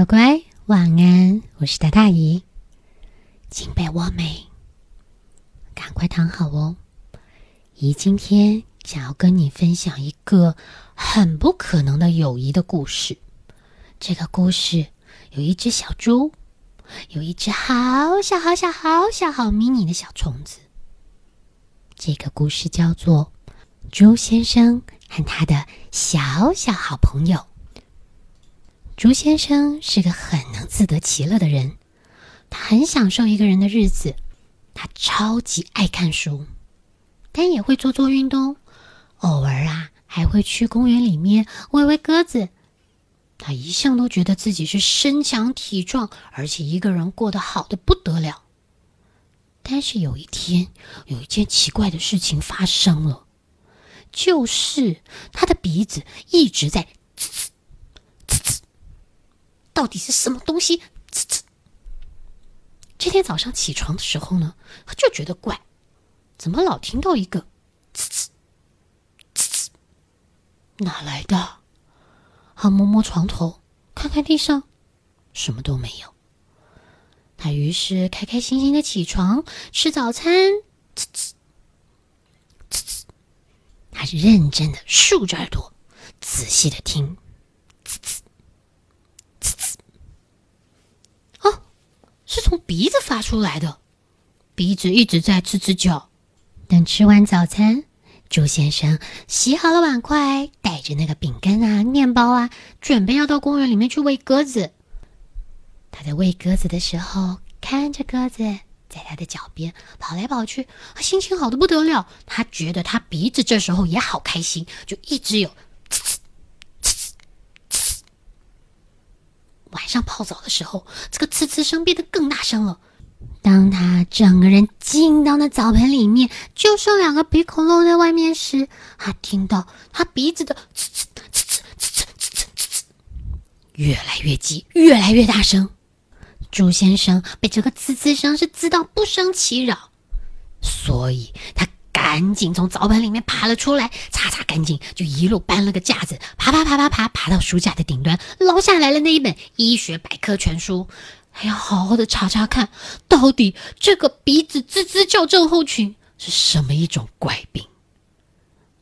乖乖，晚安！我是大大姨，请被窝没？赶快躺好哦。姨今天想要跟你分享一个很不可能的友谊的故事。这个故事有一只小猪，有一只好小好小好小好迷你的小虫子。这个故事叫做《猪先生和他的小小好朋友》。竹先生是个很能自得其乐的人，他很享受一个人的日子，他超级爱看书，但也会做做运动，偶尔啊还会去公园里面喂喂鸽子。他一向都觉得自己是身强体壮，而且一个人过得好的不得了。但是有一天，有一件奇怪的事情发生了，就是他的鼻子一直在。到底是什么东西？呲呲！这天早上起床的时候呢，他就觉得怪，怎么老听到一个呲呲呲呲？哪来的？他摸摸床头，看看地上，什么都没有。他于是开开心心的起床吃早餐，呲呲呲呲。他认真的竖着耳朵，仔细的听，呲呲。是从鼻子发出来的，鼻子一直在吱吱叫。等吃完早餐，猪先生洗好了碗筷，带着那个饼干啊、面包啊，准备要到公园里面去喂鸽子。他在喂鸽子的时候，看着鸽子在他的脚边跑来跑去，心情好的不得了。他觉得他鼻子这时候也好开心，就一直有。晚上泡澡的时候，这个呲呲声变得更大声了。当他整个人进到那澡盆里面，就剩两个鼻孔露在外面时，他听到他鼻子的呲呲呲呲呲呲呲呲呲越来越急，越来越大声。朱先生被这个呲呲声是滋到不生其扰，所以他。赶紧从澡盆里面爬了出来，擦擦干净，就一路搬了个架子，爬爬爬爬爬，爬到书架的顶端，捞下来了那一本医学百科全书，还要好好的查查看，到底这个鼻子吱吱叫症候群是什么一种怪病。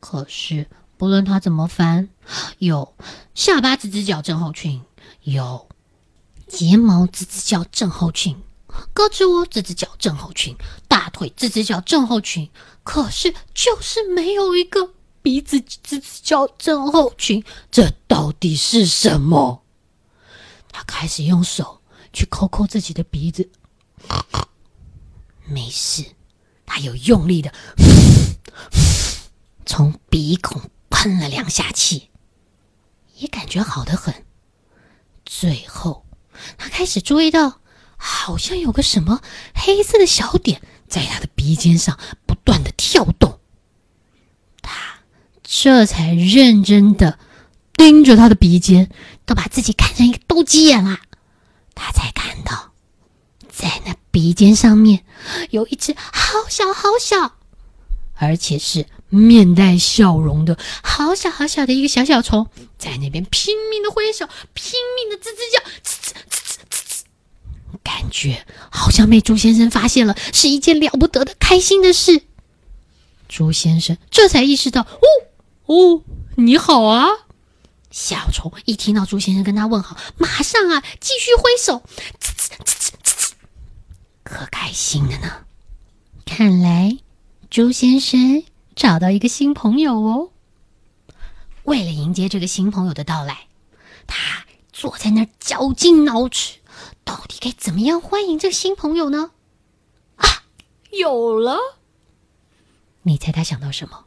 可是不论他怎么翻，有下巴吱吱叫症候群，有睫毛吱吱叫症候群。胳肢窝这只脚正后群，大腿这只脚正后群，可是就是没有一个鼻子这只脚正后群，这到底是什么？他开始用手去抠抠自己的鼻子，没事，他又用力的从鼻孔喷了两下气，也感觉好的很。最后，他开始注意到。好像有个什么黑色的小点在他的鼻尖上不断的跳动，他这才认真的盯着他的鼻尖，都把自己看成一个斗鸡眼了。他才看到，在那鼻尖上面有一只好小好小，而且是面带笑容的好小好小的一个小小虫，在那边拼命的挥手，拼命的吱吱叫，感觉好像被朱先生发现了，是一件了不得的开心的事。朱先生这才意识到，哦哦，你好啊！小虫一听到朱先生跟他问好，马上啊继续挥手，呲呲呲呲呲，可开心的呢。看来朱先生找到一个新朋友哦。为了迎接这个新朋友的到来，他坐在那儿绞尽脑汁。到底该怎么样欢迎这个新朋友呢？啊，有了！你猜他想到什么？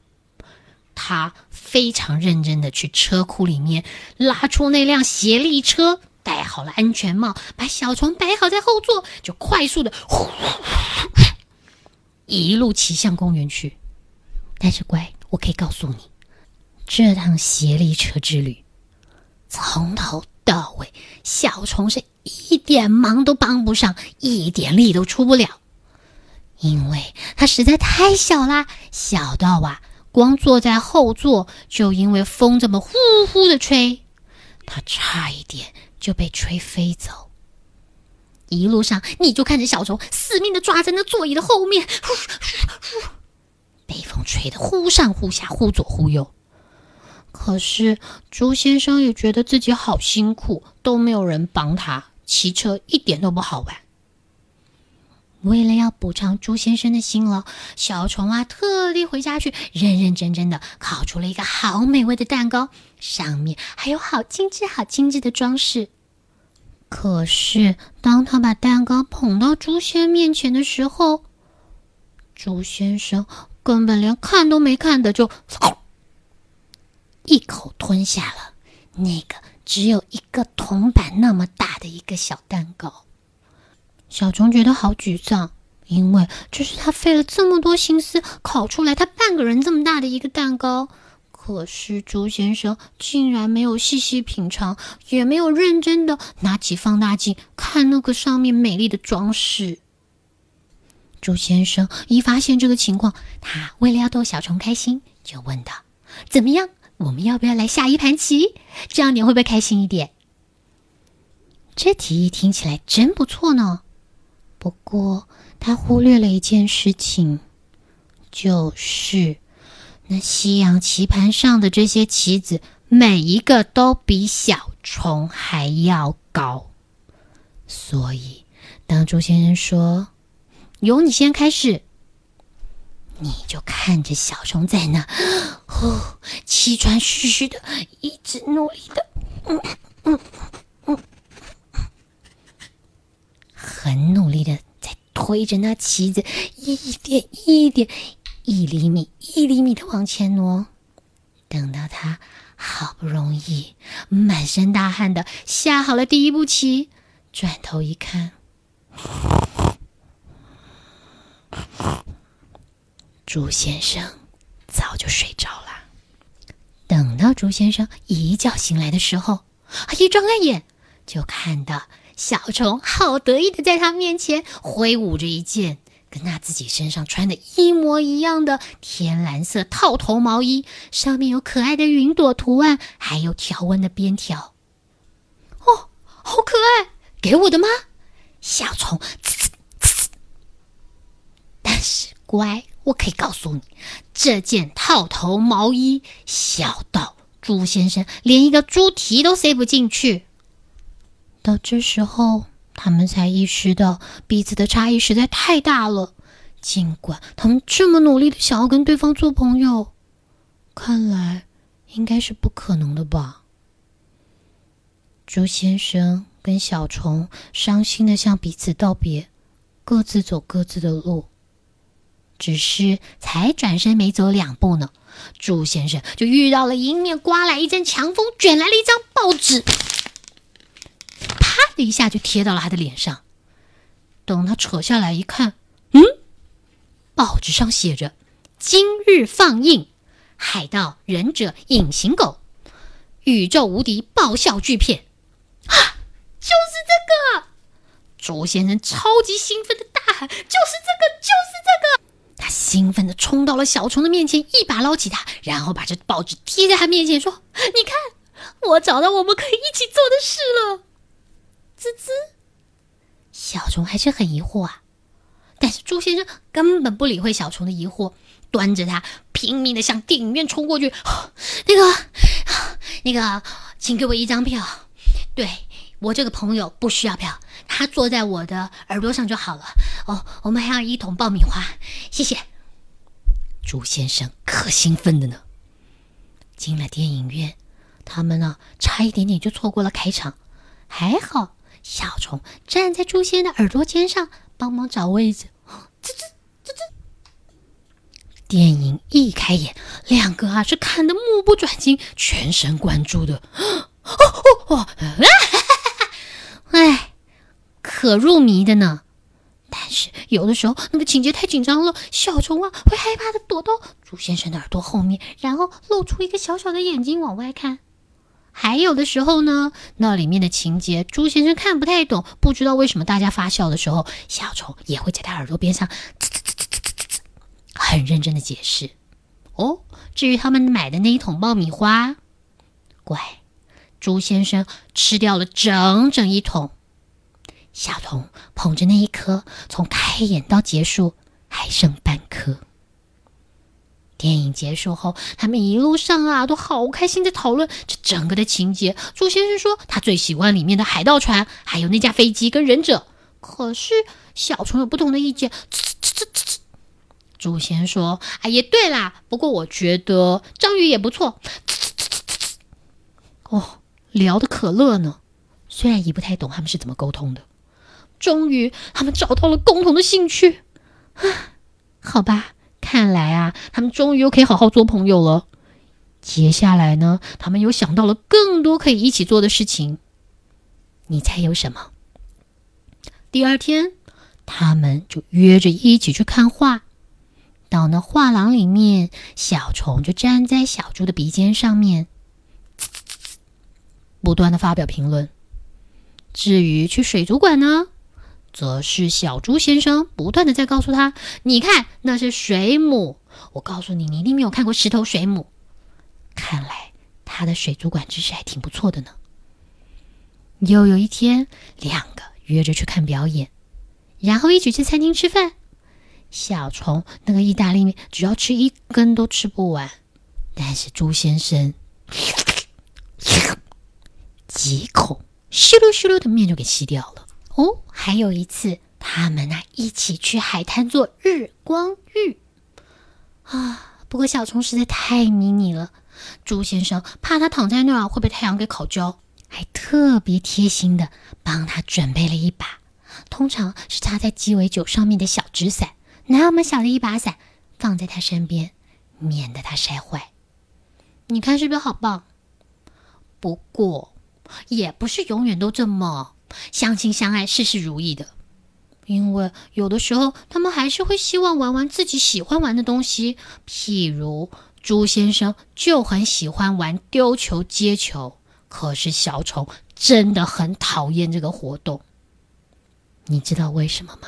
他非常认真的去车库里面拉出那辆协力车，戴好了安全帽，把小虫摆好在后座，就快速的呼一路骑向公园去。但是乖，我可以告诉你，这趟协力车之旅从头到尾，小虫是。一点忙都帮不上，一点力都出不了，因为他实在太小啦，小到啊，光坐在后座就因为风这么呼呼的吹，他差一点就被吹飞走。一路上，你就看着小虫死命的抓在那座椅的后面，呼呼呼，被风吹得忽上忽下，忽左忽右。可是朱先生也觉得自己好辛苦，都没有人帮他骑车，一点都不好玩。为了要补偿朱先生的辛劳，小虫啊特地回家去，认认真真的烤出了一个好美味的蛋糕，上面还有好精致、好精致的装饰。可是，当他把蛋糕捧到朱仙面前的时候，朱先生根本连看都没看的就一口吞下了那个只有一个铜板那么大的一个小蛋糕。小虫觉得好沮丧，因为这是他费了这么多心思烤出来，他半个人这么大的一个蛋糕。可是朱先生竟然没有细细品尝，也没有认真的拿起放大镜看那个上面美丽的装饰。朱先生一发现这个情况，他为了要逗小虫开心，就问道：“怎么样？我们要不要来下一盘棋？这样你会不会开心一点？”这提议听起来真不错呢。不过他忽略了一件事情，就是。那西洋棋盘上的这些棋子，每一个都比小虫还要高。所以，当朱先生说“由你先开始”，你就看着小虫在那，呼，气喘吁吁的，一直努力的，嗯嗯嗯，很努力的在推着那棋子，一点一点。一厘米一厘米的往前挪，等到他好不容易满身大汗的下好了第一步棋，转头一看，朱先生早就睡着了。等到朱先生一觉醒来的时候，一睁开眼就看到小虫好得意的在他面前挥舞着一件。跟他自己身上穿的一模一样的天蓝色套头毛衣，上面有可爱的云朵图案，还有条纹的边条。哦，好可爱！给我的吗？小虫，但是乖，我可以告诉你，这件套头毛衣小到猪先生连一个猪蹄都塞不进去。到这时候。他们才意识到彼此的差异实在太大了。尽管他们这么努力的想要跟对方做朋友，看来应该是不可能的吧。朱先生跟小虫伤心的向彼此道别，各自走各自的路。只是才转身没走两步呢，朱先生就遇到了迎面刮来一阵强风，卷来了一张报纸。啪的一下就贴到了他的脸上。等他扯下来一看，嗯，报纸上写着：“今日放映《海盗忍者隐形狗》，宇宙无敌爆笑巨片。”啊，就是这个！周先生超级兴奋的大喊：“就是这个，就是这个！”他兴奋的冲到了小虫的面前，一把捞起它，然后把这报纸贴在他面前，说：“你看，我找到我们可以一起做的事了。”滋滋，小虫还是很疑惑啊。但是朱先生根本不理会小虫的疑惑，端着它拼命的向电影院冲过去。那个，那个，请给我一张票。对我这个朋友不需要票，他坐在我的耳朵上就好了。哦，我们还要一桶爆米花，谢谢。朱先生可兴奋的呢。进了电影院，他们呢差一点点就错过了开场，还好。小虫站在朱仙的耳朵尖上，帮忙找位置。吱吱吱吱。电影一开演，两个啊是看得目不转睛，全神贯注的。哦哦哦！哎，可入迷的呢。但是有的时候那个情节太紧张了，小虫啊会害怕的躲到朱先生的耳朵后面，然后露出一个小小的眼睛往外看。还有的时候呢，那里面的情节朱先生看不太懂，不知道为什么大家发笑的时候，小虫也会在他耳朵边上，很认真的解释。哦，至于他们买的那一桶爆米花，乖，猪先生吃掉了整整一桶。小童捧着那一颗，从开演到结束还剩半颗。电影结束后，他们一路上啊都好开心的讨论这整个的情节。朱先生说他最喜欢里面的海盗船，还有那架飞机跟忍者。可是小虫有不同的意见。朱先生说：“哎，也对啦，不过我觉得章鱼也不错。”哦，聊的可乐呢。虽然也不太懂他们是怎么沟通的。终于，他们找到了共同的兴趣。啊，好吧。看来啊，他们终于又可以好好做朋友了。接下来呢，他们又想到了更多可以一起做的事情。你猜有什么？第二天，他们就约着一起去看画。到那画廊里面，小虫就站在小猪的鼻尖上面，不断的发表评论。至于去水族馆呢？则是小猪先生不断的在告诉他：“你看，那是水母。我告诉你，你一定没有看过石头水母。看来他的水族馆知识还挺不错的呢。”又有一天，两个约着去看表演，然后一起去餐厅吃饭。小虫那个意大利面只要吃一根都吃不完，但是猪先生几口咻噜咻噜的面就给吸掉了。哦，还有一次，他们呢一起去海滩做日光浴啊。不过小虫实在太迷你了，猪先生怕他躺在那儿会被太阳给烤焦，还特别贴心的帮他准备了一把，通常是插在鸡尾酒上面的小纸伞，那么小的一把伞放在他身边，免得他晒坏。你看是不是好棒？不过也不是永远都这么。相亲相爱，事事如意的，因为有的时候他们还是会希望玩玩自己喜欢玩的东西。譬如朱先生就很喜欢玩丢球接球，可是小丑真的很讨厌这个活动。你知道为什么吗？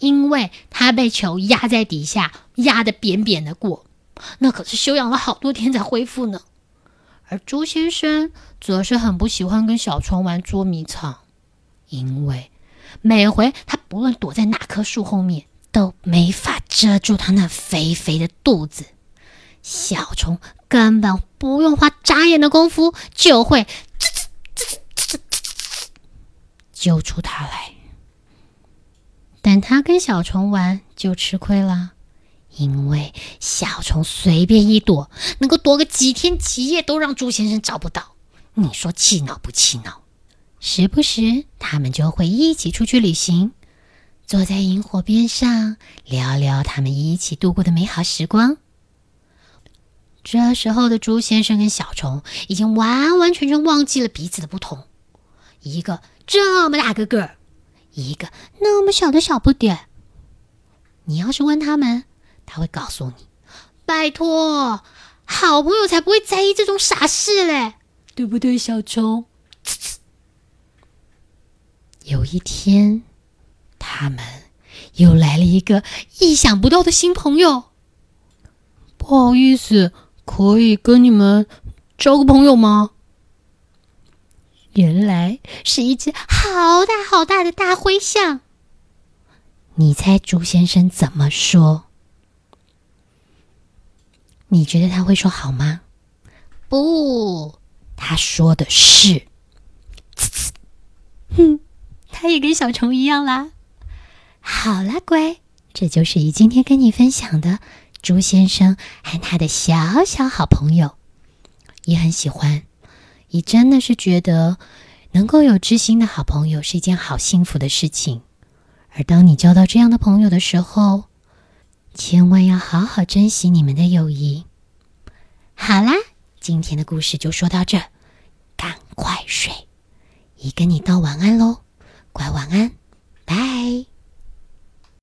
因为他被球压在底下，压得扁扁的过，那可是休养了好多天才恢复呢。而朱先生则是很不喜欢跟小虫玩捉迷藏，因为每回他不论躲在哪棵树后面，都没法遮住他那肥肥的肚子，小虫根本不用花眨眼的功夫，就会揪出他来。但他跟小虫玩就吃亏了。因为小虫随便一躲，能够躲个几天几夜，都让猪先生找不到。你说气恼不气恼？时不时，他们就会一起出去旅行，坐在萤火边上，聊聊他们一起度过的美好时光。这时候的猪先生跟小虫已经完完全全忘记了彼此的不同，一个这么大个个儿，一个那么小的小不点。你要是问他们，他会告诉你：“拜托，好朋友才不会在意这种傻事嘞，对不对，小虫？”有一天，他们又来了一个意想不到的新朋友。不好意思，可以跟你们交个朋友吗？原来是一只好大好大的大灰象。你猜朱先生怎么说？你觉得他会说好吗？不，他说的是，哼，他也跟小虫一样啦。好啦，乖，这就是姨今天跟你分享的朱先生和他的小小好朋友。也很喜欢，姨真的是觉得能够有知心的好朋友是一件好幸福的事情。而当你交到这样的朋友的时候，千万要好好珍惜你们的友谊。好啦，今天的故事就说到这，赶快睡，姨跟你道晚安喽，乖晚安，拜。